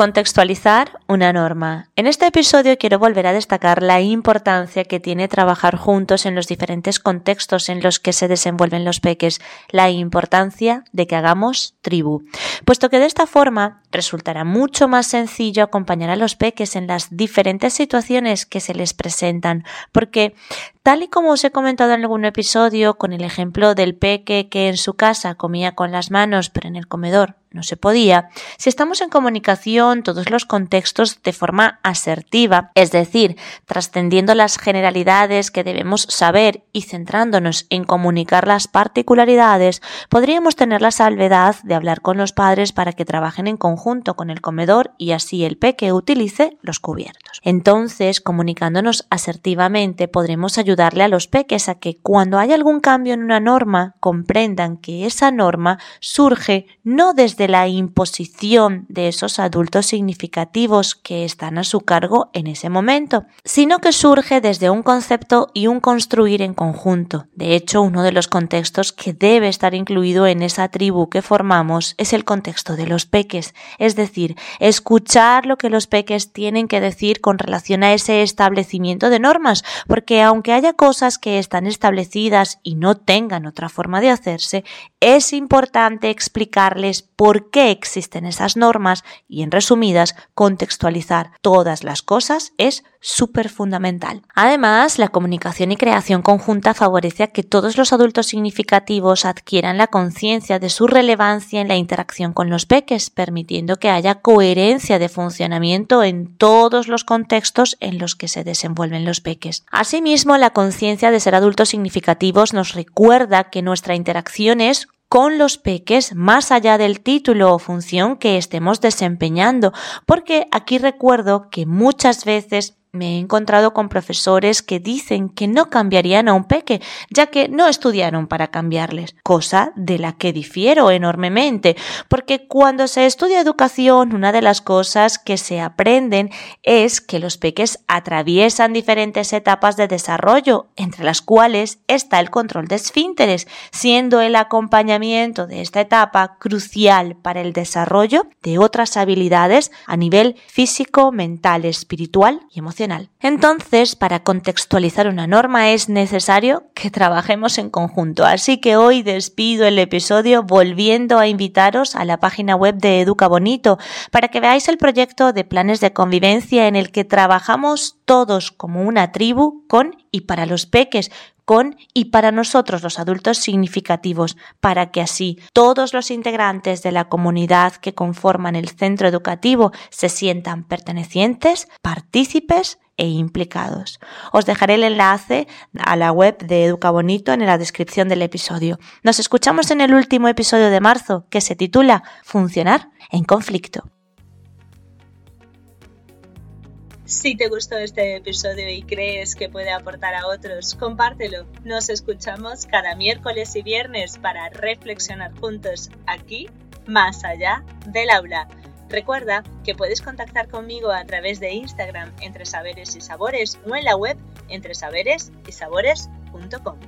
Contextualizar una norma. En este episodio quiero volver a destacar la importancia que tiene trabajar juntos en los diferentes contextos en los que se desenvuelven los peques, la importancia de que hagamos tribu, puesto que de esta forma resultará mucho más sencillo acompañar a los peques en las diferentes situaciones que se les presentan, porque Tal y como os he comentado en algún episodio con el ejemplo del peque que en su casa comía con las manos pero en el comedor no se podía, si estamos en comunicación todos los contextos de forma asertiva, es decir, trascendiendo las generalidades que debemos saber y centrándonos en comunicar las particularidades, podríamos tener la salvedad de hablar con los padres para que trabajen en conjunto con el comedor y así el peque utilice los cubiertos. Entonces, comunicándonos asertivamente, podremos ayudarle a los peques a que cuando hay algún cambio en una norma, comprendan que esa norma surge no desde de la imposición de esos adultos significativos que están a su cargo en ese momento, sino que surge desde un concepto y un construir en conjunto. De hecho, uno de los contextos que debe estar incluido en esa tribu que formamos es el contexto de los peques, es decir, escuchar lo que los peques tienen que decir con relación a ese establecimiento de normas, porque aunque haya cosas que están establecidas y no tengan otra forma de hacerse, es importante explicarles por qué existen esas normas y, en resumidas, contextualizar todas las cosas es súper fundamental. Además, la comunicación y creación conjunta favorece a que todos los adultos significativos adquieran la conciencia de su relevancia en la interacción con los peques, permitiendo que haya coherencia de funcionamiento en todos los contextos en los que se desenvuelven los peques. Asimismo, la conciencia de ser adultos significativos nos recuerda que nuestra interacción es con los peques más allá del título o función que estemos desempeñando, porque aquí recuerdo que muchas veces me he encontrado con profesores que dicen que no cambiarían a un peque, ya que no estudiaron para cambiarles, cosa de la que difiero enormemente, porque cuando se estudia educación, una de las cosas que se aprenden es que los peques atraviesan diferentes etapas de desarrollo, entre las cuales está el control de esfínteres, siendo el acompañamiento de esta etapa crucial para el desarrollo de otras habilidades a nivel físico, mental, espiritual y emocional. Entonces, para contextualizar una norma es necesario que trabajemos en conjunto. Así que hoy despido el episodio volviendo a invitaros a la página web de Educa Bonito para que veáis el proyecto de planes de convivencia en el que trabajamos todos como una tribu con y para los peques, con y para nosotros los adultos significativos, para que así todos los integrantes de la comunidad que conforman el centro educativo se sientan pertenecientes, partícipes e implicados. Os dejaré el enlace a la web de Educa Bonito en la descripción del episodio. Nos escuchamos en el último episodio de marzo que se titula Funcionar en conflicto. Si te gustó este episodio y crees que puede aportar a otros, compártelo. Nos escuchamos cada miércoles y viernes para reflexionar juntos aquí, más allá del aula. Recuerda que puedes contactar conmigo a través de Instagram entre saberes y sabores o en la web entre saberes y sabores.com.